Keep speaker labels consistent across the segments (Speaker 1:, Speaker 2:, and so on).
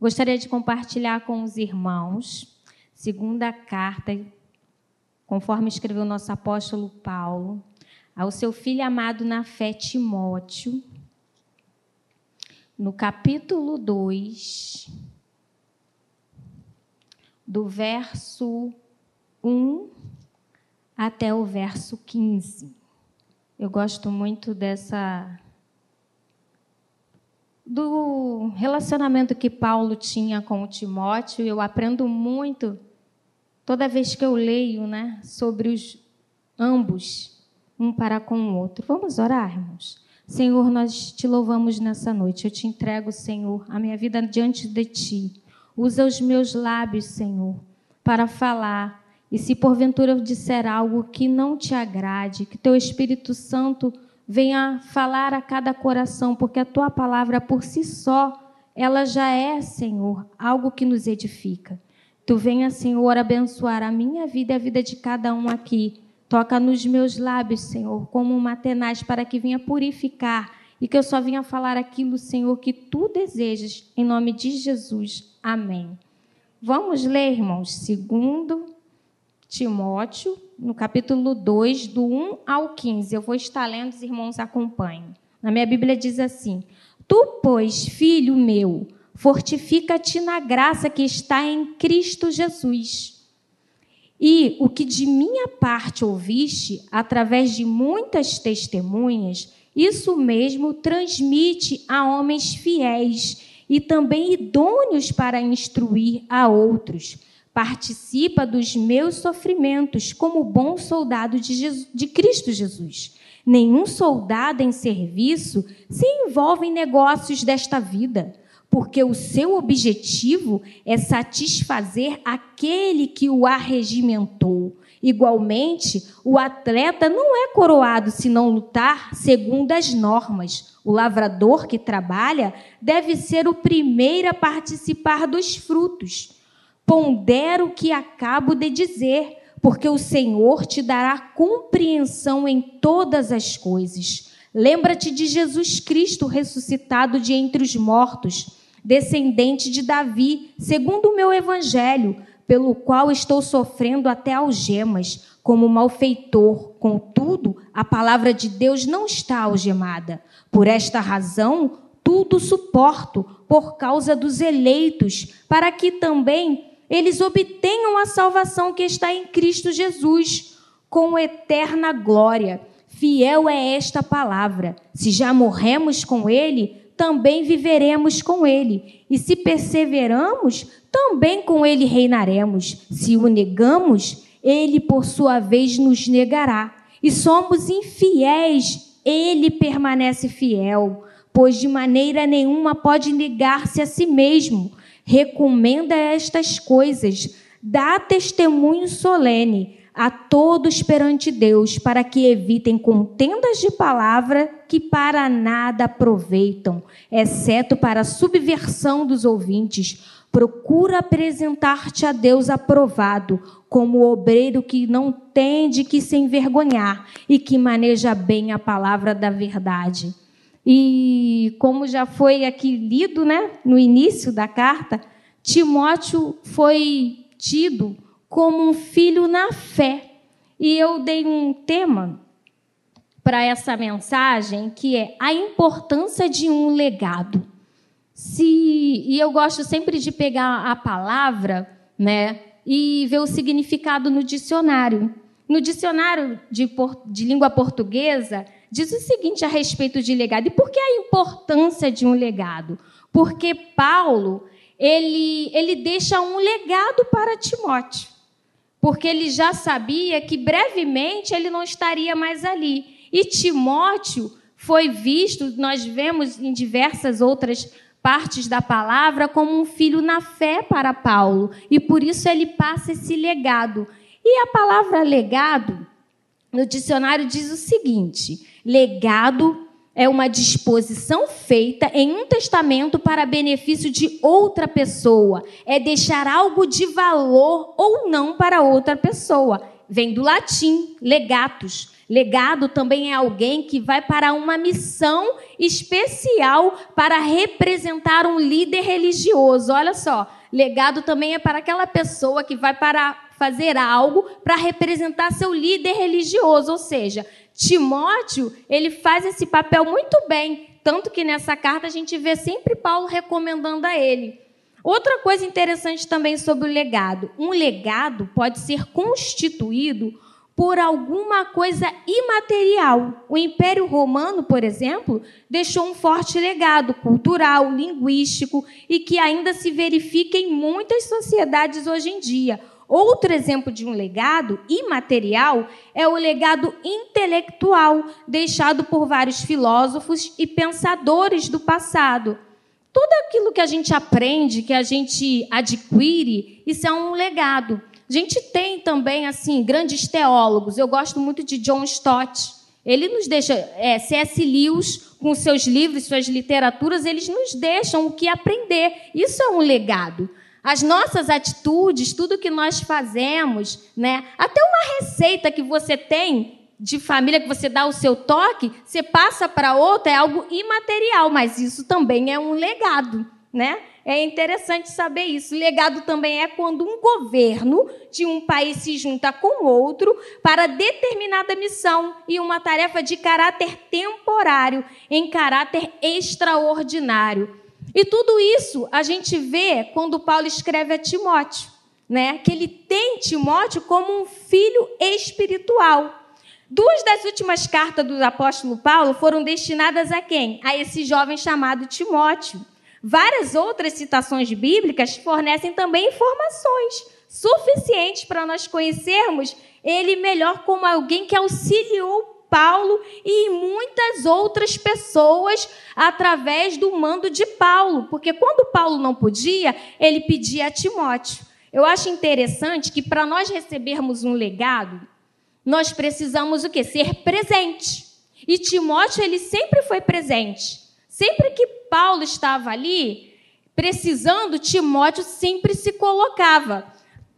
Speaker 1: Gostaria de compartilhar com os irmãos, segunda carta, conforme escreveu nosso apóstolo Paulo, ao seu filho amado na fé, Timóteo, no capítulo 2, do verso 1 até o verso 15. Eu gosto muito dessa do relacionamento que Paulo tinha com o Timóteo, eu aprendo muito toda vez que eu leio, né, sobre os ambos, um para com o outro. Vamos orar, irmãos. Senhor, nós te louvamos nessa noite. Eu te entrego, Senhor, a minha vida diante de ti. Usa os meus lábios, Senhor, para falar. E se porventura eu disser algo que não te agrade, que teu Espírito Santo venha falar a cada coração, porque a tua palavra por si só, ela já é, Senhor, algo que nos edifica. Tu venha, Senhor, abençoar a minha vida e a vida de cada um aqui. Toca nos meus lábios, Senhor, como uma tenaz para que venha purificar e que eu só venha falar aquilo, Senhor, que tu desejas, em nome de Jesus. Amém. Vamos ler, irmãos, segundo Timóteo, no capítulo 2, do 1 ao 15. Eu vou estar lendo, os irmãos acompanhem. Na minha Bíblia diz assim: Tu, pois, filho meu, fortifica-te na graça que está em Cristo Jesus. E o que de minha parte ouviste, através de muitas testemunhas, isso mesmo transmite a homens fiéis e também idôneos para instruir a outros participa dos meus sofrimentos como bom soldado de, Jesus, de Cristo Jesus. Nenhum soldado em serviço se envolve em negócios desta vida, porque o seu objetivo é satisfazer aquele que o arregimentou. Igualmente, o atleta não é coroado se não lutar segundo as normas. O lavrador que trabalha deve ser o primeiro a participar dos frutos. Pondera o que acabo de dizer, porque o Senhor te dará compreensão em todas as coisas. Lembra-te de Jesus Cristo ressuscitado de entre os mortos, descendente de Davi, segundo o meu evangelho, pelo qual estou sofrendo até algemas, como malfeitor. Contudo, a palavra de Deus não está algemada. Por esta razão, tudo suporto por causa dos eleitos, para que também eles obtenham a salvação que está em Cristo Jesus, com eterna glória. Fiel é esta palavra. Se já morremos com Ele, também viveremos com Ele. E se perseveramos, também com Ele reinaremos. Se o negamos, Ele, por sua vez, nos negará. E somos infiéis, Ele permanece fiel, pois de maneira nenhuma pode negar-se a si mesmo recomenda estas coisas, dá testemunho solene a todos perante Deus, para que evitem contendas de palavra que para nada aproveitam, exceto para a subversão dos ouvintes. Procura apresentar-te a Deus aprovado, como obreiro que não tem de que se envergonhar e que maneja bem a palavra da verdade. E como já foi aqui lido, né, no início da carta, Timóteo foi tido como um filho na fé. E eu dei um tema para essa mensagem que é a importância de um legado. Se e eu gosto sempre de pegar a palavra, né, e ver o significado no dicionário. No dicionário de, de língua portuguesa, diz o seguinte a respeito de legado. E por que a importância de um legado? Porque Paulo, ele, ele deixa um legado para Timóteo. Porque ele já sabia que brevemente ele não estaria mais ali. E Timóteo foi visto, nós vemos em diversas outras partes da palavra, como um filho na fé para Paulo. E por isso ele passa esse legado. E a palavra legado, no dicionário, diz o seguinte: Legado é uma disposição feita em um testamento para benefício de outra pessoa. É deixar algo de valor ou não para outra pessoa. Vem do latim, legatus. Legado também é alguém que vai para uma missão especial para representar um líder religioso. Olha só, legado também é para aquela pessoa que vai para fazer algo para representar seu líder religioso, ou seja, Timóteo, ele faz esse papel muito bem, tanto que nessa carta a gente vê sempre Paulo recomendando a ele. Outra coisa interessante também sobre o legado: um legado pode ser constituído por alguma coisa imaterial. O Império Romano, por exemplo, deixou um forte legado cultural, linguístico e que ainda se verifica em muitas sociedades hoje em dia. Outro exemplo de um legado imaterial é o legado intelectual deixado por vários filósofos e pensadores do passado. Tudo aquilo que a gente aprende, que a gente adquire, isso é um legado. A gente tem também, assim, grandes teólogos. Eu gosto muito de John Stott. Ele nos deixa, é, C.S. Lewis, com seus livros, suas literaturas, eles nos deixam o que aprender. Isso é um legado. As nossas atitudes, tudo que nós fazemos, né? Até uma receita que você tem de família que você dá o seu toque, você passa para outra, é algo imaterial, mas isso também é um legado, né? É interessante saber isso. Legado também é quando um governo de um país se junta com outro para determinada missão e uma tarefa de caráter temporário, em caráter extraordinário. E tudo isso a gente vê quando Paulo escreve a Timóteo, né? Que ele tem Timóteo como um filho espiritual. Duas das últimas cartas do apóstolo Paulo foram destinadas a quem? A esse jovem chamado Timóteo. Várias outras citações bíblicas fornecem também informações suficientes para nós conhecermos ele melhor como alguém que auxiliou Paulo e muitas outras pessoas através do mando de Paulo, porque quando Paulo não podia, ele pedia a Timóteo. Eu acho interessante que para nós recebermos um legado, nós precisamos o quê? Ser presente. E Timóteo ele sempre foi presente. Sempre que Paulo estava ali, precisando, Timóteo sempre se colocava.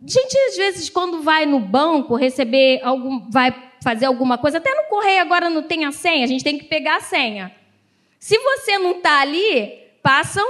Speaker 1: Gente, às vezes, quando vai no banco receber algum, vai fazer alguma coisa, até no correio agora não tem a senha, a gente tem que pegar a senha. Se você não está ali, passam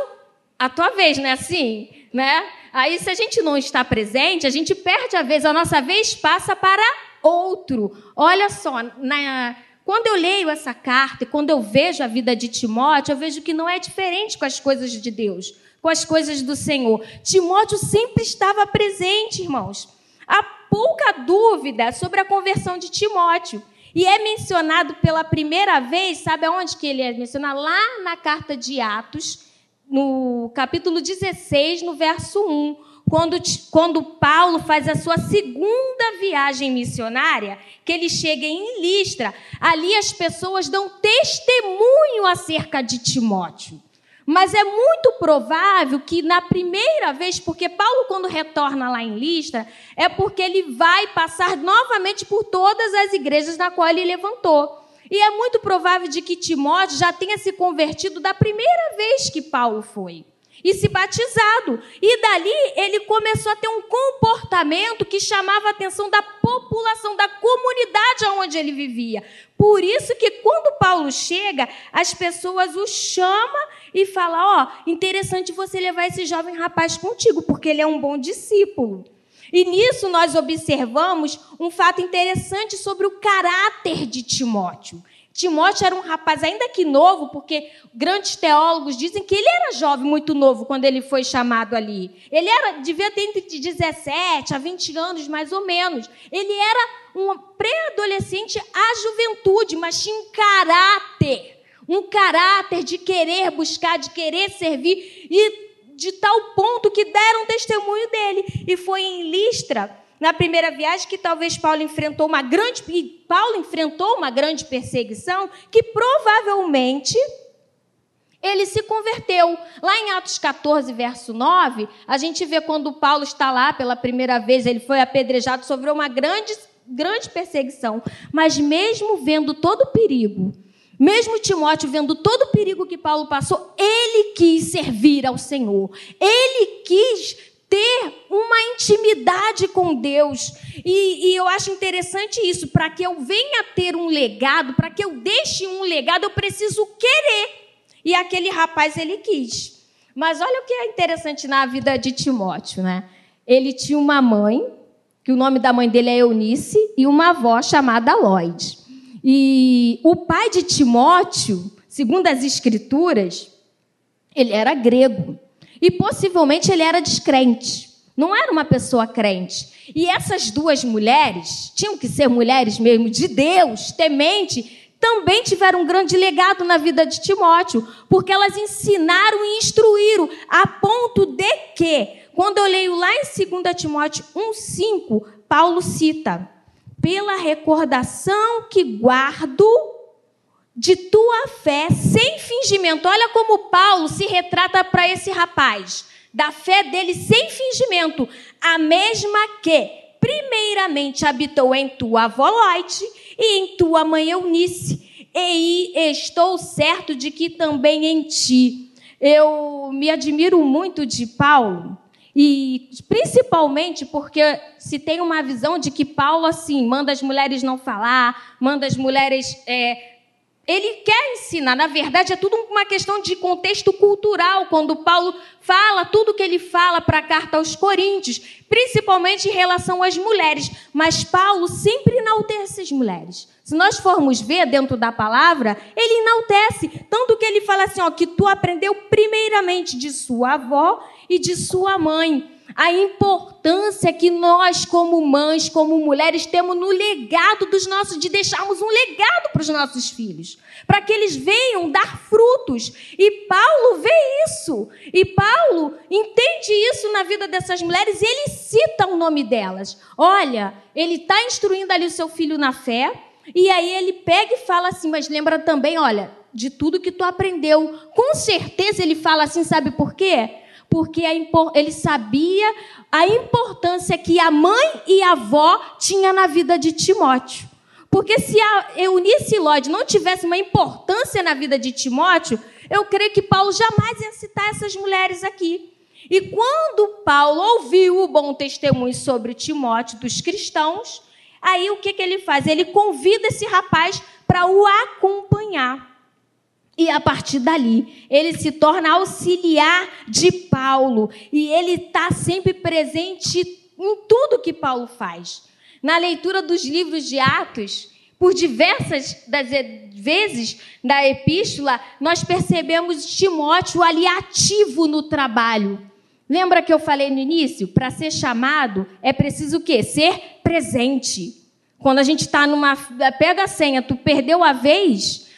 Speaker 1: a tua vez, não é assim? Né? Aí, se a gente não está presente, a gente perde a vez, a nossa vez passa para outro. Olha só, na, quando eu leio essa carta e quando eu vejo a vida de Timóteo, eu vejo que não é diferente com as coisas de Deus, com as coisas do Senhor. Timóteo sempre estava presente, irmãos. Há pouca dúvida sobre a conversão de Timóteo. E é mencionado pela primeira vez, sabe aonde que ele é mencionado? Lá na carta de Atos, no capítulo 16, no verso 1 quando, quando Paulo faz a sua segunda viagem missionária, que ele chega em Listra, ali as pessoas dão testemunho acerca de Timóteo. Mas é muito provável que na primeira vez, porque Paulo, quando retorna lá em Listra, é porque ele vai passar novamente por todas as igrejas na qual ele levantou. E é muito provável de que Timóteo já tenha se convertido da primeira vez que Paulo foi e se batizado. E dali ele começou a ter um comportamento que chamava a atenção da população, da comunidade onde ele vivia. Por isso que quando Paulo chega, as pessoas o chamam e falam: ó, oh, interessante você levar esse jovem rapaz contigo, porque ele é um bom discípulo. E nisso nós observamos um fato interessante sobre o caráter de Timóteo. Timóteo era um rapaz ainda que novo, porque grandes teólogos dizem que ele era jovem, muito novo, quando ele foi chamado ali. Ele era, devia ter entre 17 a 20 anos, mais ou menos. Ele era um pré-adolescente à juventude, mas tinha um caráter. Um caráter de querer buscar, de querer servir, e de tal ponto que deram testemunho dele. E foi em Listra na primeira viagem que talvez Paulo enfrentou uma grande Paulo enfrentou uma grande perseguição que provavelmente ele se converteu. Lá em Atos 14, verso 9, a gente vê quando Paulo está lá pela primeira vez, ele foi apedrejado, sofreu uma grande, grande perseguição. Mas mesmo vendo todo o perigo, mesmo Timóteo vendo todo o perigo que Paulo passou, ele quis servir ao Senhor. Ele quis ter uma intimidade com Deus. E, e eu acho interessante isso. Para que eu venha ter um legado, para que eu deixe um legado, eu preciso querer. E aquele rapaz, ele quis. Mas olha o que é interessante na vida de Timóteo, né? Ele tinha uma mãe, que o nome da mãe dele é Eunice, e uma avó chamada Lloyd. E o pai de Timóteo, segundo as escrituras, ele era grego. E possivelmente ele era descrente. Não era uma pessoa crente. E essas duas mulheres, tinham que ser mulheres mesmo de Deus, temente, também tiveram um grande legado na vida de Timóteo, porque elas ensinaram e instruíram, a ponto de que, quando eu leio lá em 2 Timóteo 1,5, Paulo cita: pela recordação que guardo de tua fé sem fingimento. Olha como Paulo se retrata para esse rapaz, da fé dele sem fingimento, a mesma que primeiramente habitou em tua avó Loite e em tua mãe Eunice, e estou certo de que também em ti. Eu me admiro muito de Paulo, e principalmente porque se tem uma visão de que Paulo assim manda as mulheres não falar, manda as mulheres é, ele quer ensinar, na verdade, é tudo uma questão de contexto cultural, quando Paulo fala tudo que ele fala para a carta aos Coríntios, principalmente em relação às mulheres. Mas Paulo sempre enaltece as mulheres. Se nós formos ver dentro da palavra, ele enaltece, tanto que ele fala assim: ó, que tu aprendeu primeiramente de sua avó e de sua mãe a importância que nós, como mães, como mulheres, temos no legado dos nossos, de deixarmos um legado para os nossos filhos, para que eles venham dar frutos. E Paulo vê isso, e Paulo entende isso na vida dessas mulheres, e ele cita o nome delas. Olha, ele está instruindo ali o seu filho na fé, e aí ele pega e fala assim, mas lembra também, olha, de tudo que tu aprendeu. Com certeza ele fala assim, sabe por quê? Porque ele sabia a importância que a mãe e a avó tinham na vida de Timóteo. Porque se a Eunice Lloyd não tivesse uma importância na vida de Timóteo, eu creio que Paulo jamais ia citar essas mulheres aqui. E quando Paulo ouviu o bom testemunho sobre Timóteo dos cristãos, aí o que, que ele faz? Ele convida esse rapaz para o acompanhar. E a partir dali, ele se torna auxiliar de Paulo. E ele está sempre presente em tudo que Paulo faz. Na leitura dos livros de Atos, por diversas das vezes da epístola, nós percebemos Timóteo ali ativo no trabalho. Lembra que eu falei no início? Para ser chamado, é preciso o quê? Ser presente. Quando a gente está numa. Pega a senha, tu perdeu a vez,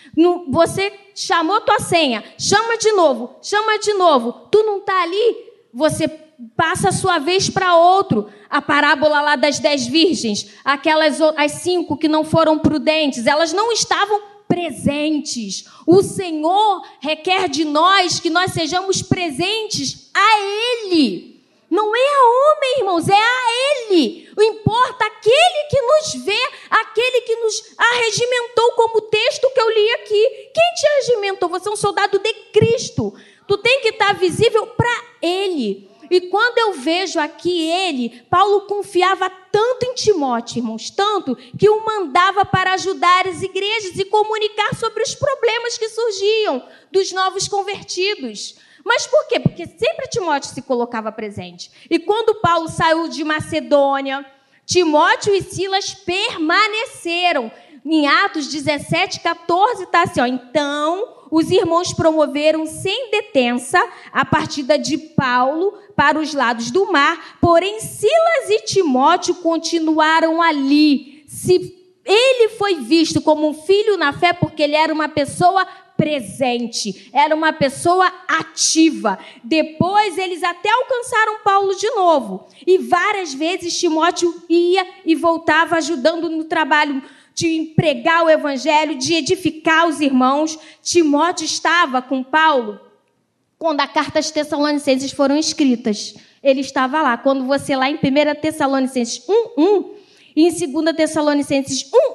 Speaker 1: você chamou tua senha, chama de novo, chama de novo. Tu não está ali, você passa a sua vez para outro. A parábola lá das dez virgens, aquelas as cinco que não foram prudentes, elas não estavam presentes. O Senhor requer de nós que nós sejamos presentes a Ele. Não é a homem, irmãos, é a Ele. O importa aquele que nos vê, aquele que nos arregimentou, como o texto que eu li aqui. Quem te arregimentou? Você é um soldado de Cristo. Tu tem que estar visível para Ele. E quando eu vejo aqui ele, Paulo confiava tanto em Timóteo, irmãos, tanto que o mandava para ajudar as igrejas e comunicar sobre os problemas que surgiam dos novos convertidos. Mas por quê? Porque sempre Timóteo se colocava presente. E quando Paulo saiu de Macedônia, Timóteo e Silas permaneceram. Em Atos 17, 14, está assim: ó, então os irmãos promoveram sem detença a partida de Paulo para os lados do mar, porém Silas e Timóteo continuaram ali. Se ele foi visto como um filho na fé porque ele era uma pessoa presente, era uma pessoa ativa. Depois eles até alcançaram Paulo de novo. E várias vezes Timóteo ia e voltava ajudando no trabalho de pregar o evangelho, de edificar os irmãos. Timóteo estava com Paulo quando a carta aos Tessalonicenses foram escritas. Ele estava lá. Quando você lá em 1 Tessalonicenses 1:1 e em 2 Tessalonicenses 1:1,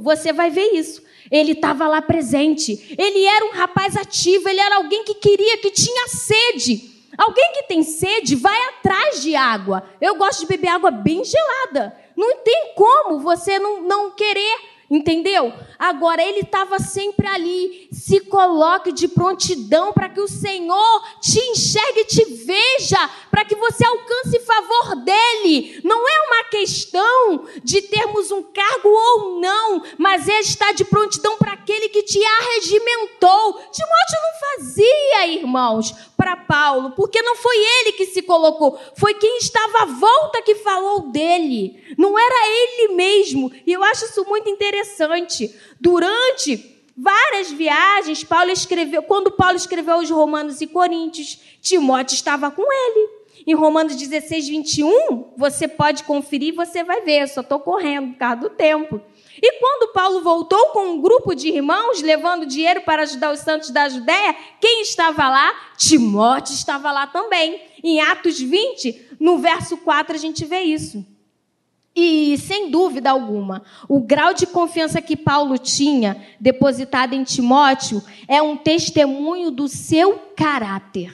Speaker 1: você vai ver isso. Ele estava lá presente. Ele era um rapaz ativo, ele era alguém que queria, que tinha sede. Alguém que tem sede vai atrás de água. Eu gosto de beber água bem gelada. Não tem como você não, não querer Entendeu? Agora ele estava sempre ali. Se coloque de prontidão para que o Senhor te enxergue e te veja, para que você alcance favor dele. Não é uma questão de termos um cargo ou não, mas é estar de prontidão para aquele que te arregimentou. Timóteo não fazia, irmãos, para Paulo, porque não foi ele que se colocou, foi quem estava à volta que falou dele. Não era ele mesmo. E eu acho isso muito interessante. Durante várias viagens, Paulo escreveu, quando Paulo escreveu aos Romanos e Coríntios, Timóteo estava com ele. Em Romanos 16, 21, você pode conferir, você vai ver, eu só estou correndo por causa do tempo. E quando Paulo voltou com um grupo de irmãos, levando dinheiro para ajudar os santos da Judéia, quem estava lá? Timóteo estava lá também. Em Atos 20, no verso 4, a gente vê isso. E, sem dúvida alguma, o grau de confiança que Paulo tinha depositado em Timóteo é um testemunho do seu caráter.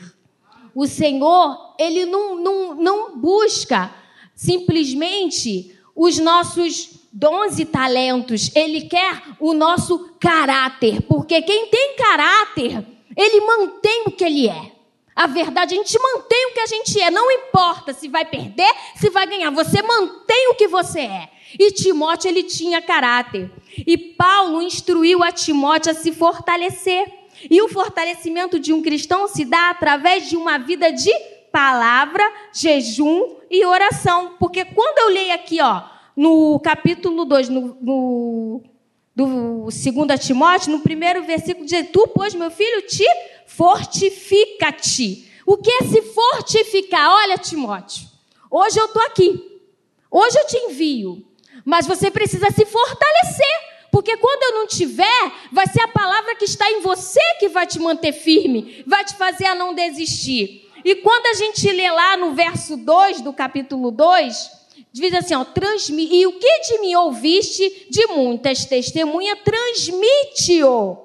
Speaker 1: O Senhor, ele não, não, não busca simplesmente os nossos dons talentos, ele quer o nosso caráter, porque quem tem caráter, ele mantém o que ele é. A verdade, a gente mantém o que a gente é, não importa se vai perder, se vai ganhar, você mantém o que você é. E Timóteo, ele tinha caráter. E Paulo instruiu a Timóteo a se fortalecer. E o fortalecimento de um cristão se dá através de uma vida de palavra, jejum e oração. Porque quando eu leio aqui, ó, no capítulo 2, no, no, do 2 Timóteo, no primeiro versículo, diz: Tu, pois, meu filho, te fortifica-te. O que é se fortificar? Olha, Timóteo, hoje eu estou aqui, hoje eu te envio, mas você precisa se fortalecer. Porque quando eu não tiver, vai ser a palavra que está em você que vai te manter firme, vai te fazer a não desistir. E quando a gente lê lá no verso 2 do capítulo 2, diz assim, ó, transmi, e o que de mim ouviste de muitas testemunhas, transmite-o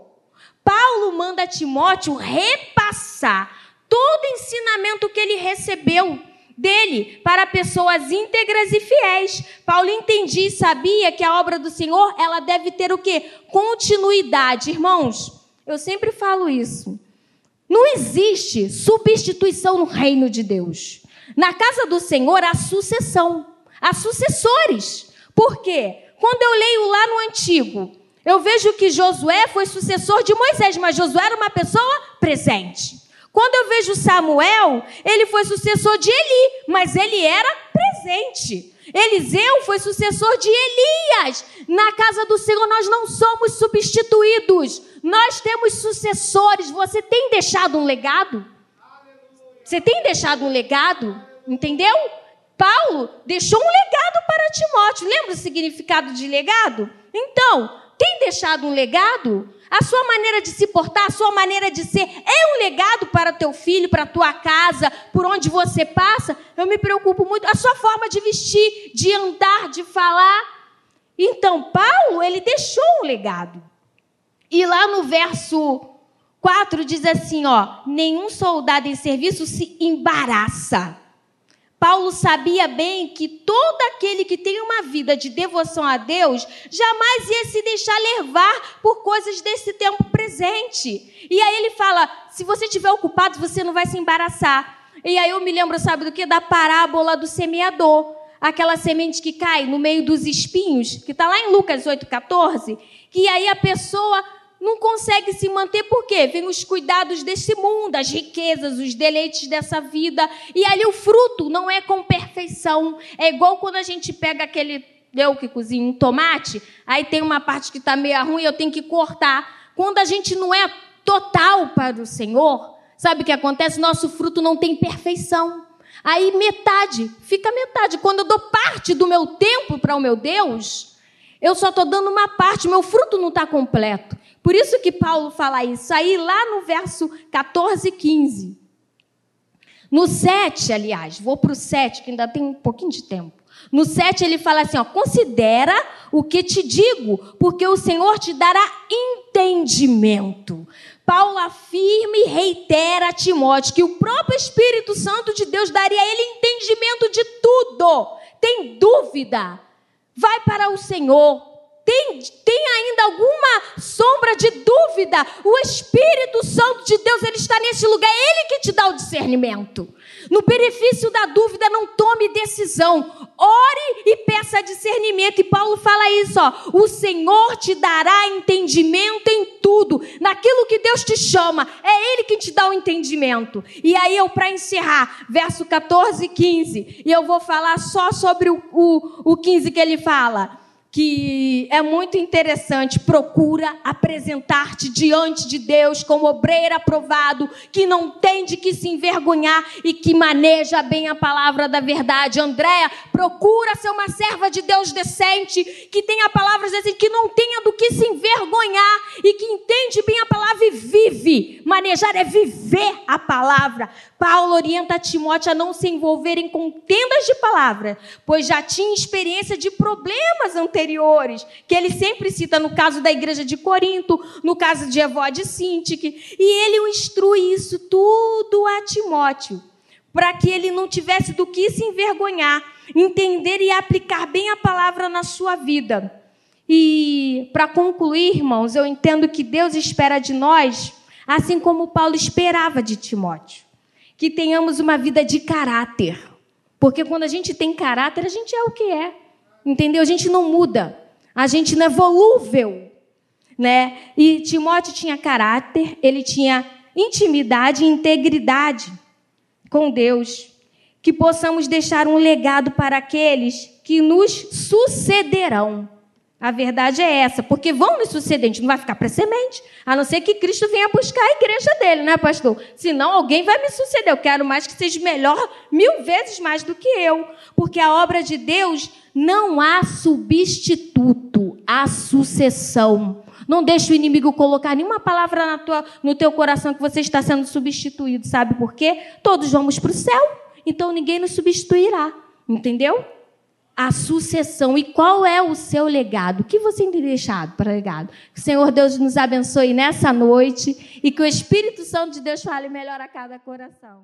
Speaker 1: Paulo manda Timóteo repassar todo ensinamento que ele recebeu dele para pessoas íntegras e fiéis. Paulo entendia e sabia que a obra do Senhor, ela deve ter o quê? Continuidade. Irmãos, eu sempre falo isso. Não existe substituição no reino de Deus. Na casa do Senhor há sucessão, há sucessores. Por quê? Quando eu leio lá no Antigo, eu vejo que Josué foi sucessor de Moisés, mas Josué era uma pessoa presente. Quando eu vejo Samuel, ele foi sucessor de Eli, mas ele era presente. Eliseu foi sucessor de Elias. Na casa do Senhor nós não somos substituídos, nós temos sucessores. Você tem deixado um legado? Você tem deixado um legado? Entendeu? Paulo deixou um legado para Timóteo. Lembra o significado de legado? Então, tem deixado um legado? A sua maneira de se portar, a sua maneira de ser é um legado para teu filho, para tua casa, por onde você passa? Eu me preocupo muito. A sua forma de vestir, de andar, de falar. Então, Paulo, ele deixou um legado. E lá no verso 4 diz assim, ó: nenhum soldado em serviço se embaraça Paulo sabia bem que todo aquele que tem uma vida de devoção a Deus jamais ia se deixar levar por coisas desse tempo presente. E aí ele fala: se você estiver ocupado, você não vai se embaraçar. E aí eu me lembro, sabe do que? Da parábola do semeador. Aquela semente que cai no meio dos espinhos, que está lá em Lucas 8,14. Que aí a pessoa não consegue se manter por quê? Vem os cuidados desse mundo, as riquezas, os deleites dessa vida. E ali o fruto não é com perfeição. É igual quando a gente pega aquele, eu que cozinho um tomate, aí tem uma parte que está meio ruim, eu tenho que cortar. Quando a gente não é total para o Senhor, sabe o que acontece? Nosso fruto não tem perfeição. Aí metade, fica metade. Quando eu dou parte do meu tempo para o meu Deus, eu só estou dando uma parte, meu fruto não está completo. Por isso que Paulo fala isso aí lá no verso 14 e 15. No 7, aliás, vou para o 7, que ainda tem um pouquinho de tempo. No 7 ele fala assim: ó, considera o que te digo, porque o Senhor te dará entendimento. Paulo afirma e reitera a Timóteo que o próprio Espírito Santo de Deus daria a ele entendimento entendimento de tudo. Tem dúvida? Vai para o Senhor. Tem, tem ainda alguma sombra de dúvida? O Espírito Santo de Deus, ele está nesse lugar, é ele que te dá o discernimento. No benefício da dúvida, não tome decisão. Ore e peça discernimento. E Paulo fala isso, ó. O Senhor te dará entendimento em tudo. Naquilo que Deus te chama. É Ele que te dá o entendimento. E aí eu, para encerrar, verso 14 e 15. E eu vou falar só sobre o, o, o 15 que ele fala que é muito interessante, procura apresentar-te diante de Deus como obreiro aprovado, que não tem de que se envergonhar e que maneja bem a palavra da verdade. Andréa, procura ser uma serva de Deus decente, que tenha palavras assim, que não tenha do que se envergonhar e que entende bem a palavra e vive. Manejar é viver a palavra. Paulo orienta Timóteo a não se envolver em contendas de palavra, pois já tinha experiência de problemas anteriores, que ele sempre cita no caso da igreja de Corinto, no caso de Evode e Sintique, e ele o instrui isso tudo a Timóteo, para que ele não tivesse do que se envergonhar, entender e aplicar bem a palavra na sua vida. E para concluir, irmãos, eu entendo que Deus espera de nós, assim como Paulo esperava de Timóteo que tenhamos uma vida de caráter. Porque quando a gente tem caráter, a gente é o que é. Entendeu? A gente não muda. A gente não é volúvel. Né? E Timóteo tinha caráter, ele tinha intimidade e integridade com Deus. Que possamos deixar um legado para aqueles que nos sucederão. A verdade é essa, porque vão nos suceder, a gente não vai ficar para semente, a não ser que Cristo venha buscar a igreja dele, né, pastor? Senão alguém vai me suceder. Eu quero mais que seja melhor, mil vezes mais do que eu. Porque a obra de Deus não há substituto, há sucessão. Não deixe o inimigo colocar nenhuma palavra tua, no teu coração que você está sendo substituído. Sabe por quê? Todos vamos para o céu, então ninguém nos substituirá. Entendeu? A sucessão e qual é o seu legado. O que você tem deixado para legado? Que o Senhor Deus nos abençoe nessa noite e que o Espírito Santo de Deus fale melhor a cada coração.